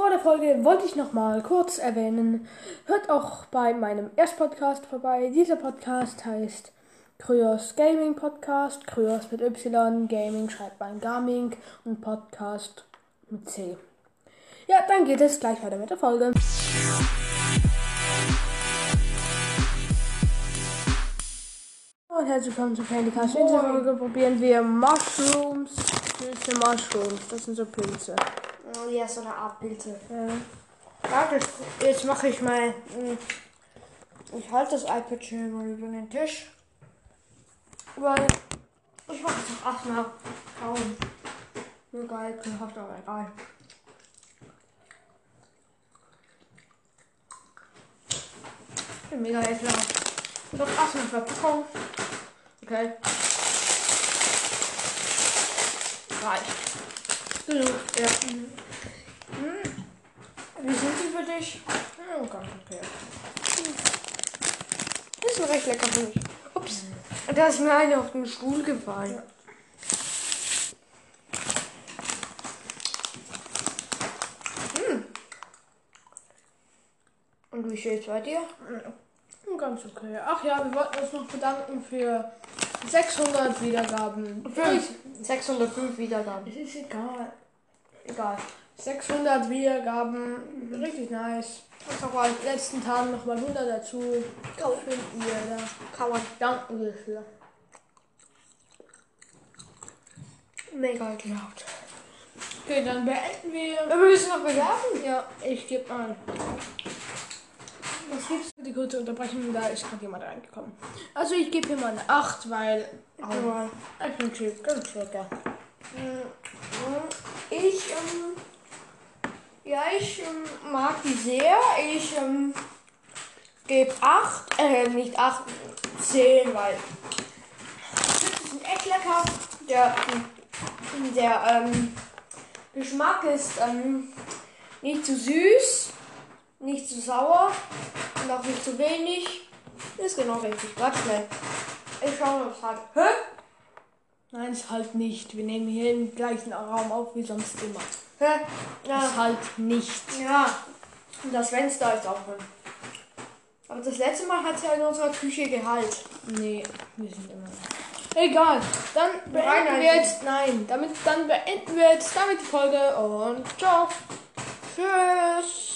vor der Folge wollte ich noch mal kurz erwähnen, hört auch bei meinem Erstpodcast vorbei. Dieser Podcast heißt Kryos Gaming Podcast. Kryos mit Y, Gaming schreibt man Gaming und Podcast mit C. Ja, dann geht es gleich weiter mit der Folge. Und herzlich willkommen zu Candy Cast. In dieser Folge probieren wir Mushrooms. Pilze Mushrooms. Das sind so Pilze. Oh, ja, so eine Art Pilze. Ja. Warte, jetzt mache ich mal. mm, Ich halte das iPad schön mal über den Tisch. Weil ich mache es auch erstmal kaum. Nur geil, ekelhaft, aber egal. Mega ekelhaft. Doch erstmal Verpackung. Okay. Reicht. Genug, ja. Mhm. Wie sind die für dich? Ja, ganz okay. Die sind recht lecker für mich. Ups. Da ist mir eine auf den Stuhl gefallen. Hm. Und wie steht's bei dir? Hm, Ganz okay. Ach ja, wir wollten uns noch bedanken für 600 Wiedergaben. Fünf. 605 Wiedergaben. Es ist egal. Egal. 600 Wiedergaben. Richtig nice. Das war In den letzten Tagen nochmal 100 dazu. Finden wir da. Kauern. Danken wir für. Mega ekelhaft. Okay, dann beenden wir. Wir müssen noch bewerben. Ja, ich gebe mal. Was gibt's für die kurze Unterbrechung? Da ist gerade jemand reingekommen. Also ich gebe hier mal eine 8, weil Aber ich bin ganz lecker. Ich, ähm, ja, ich ähm, mag die sehr. Ich ähm, gebe 8, äh, nicht 8, 10, weil die sind echt lecker. Der, der ähm, Geschmack ist ähm, nicht zu süß, nicht zu sauer und auch nicht zu wenig. Ist genau richtig. Warte schnell. Ich schaue noch halt. Hä? Nein, ist halt nicht. Wir nehmen hier im gleichen Raum auf wie sonst immer. Hä? Ist Ja. halt nicht. Ja, und das Fenster ist auch drin. Aber das letzte Mal hat es ja in unserer Küche Gehalt. Nee, wir sind immer. Egal, dann beenden wir Reinhalten. jetzt. Nein, damit dann beenden wir jetzt damit die Folge und ciao. Tschüss.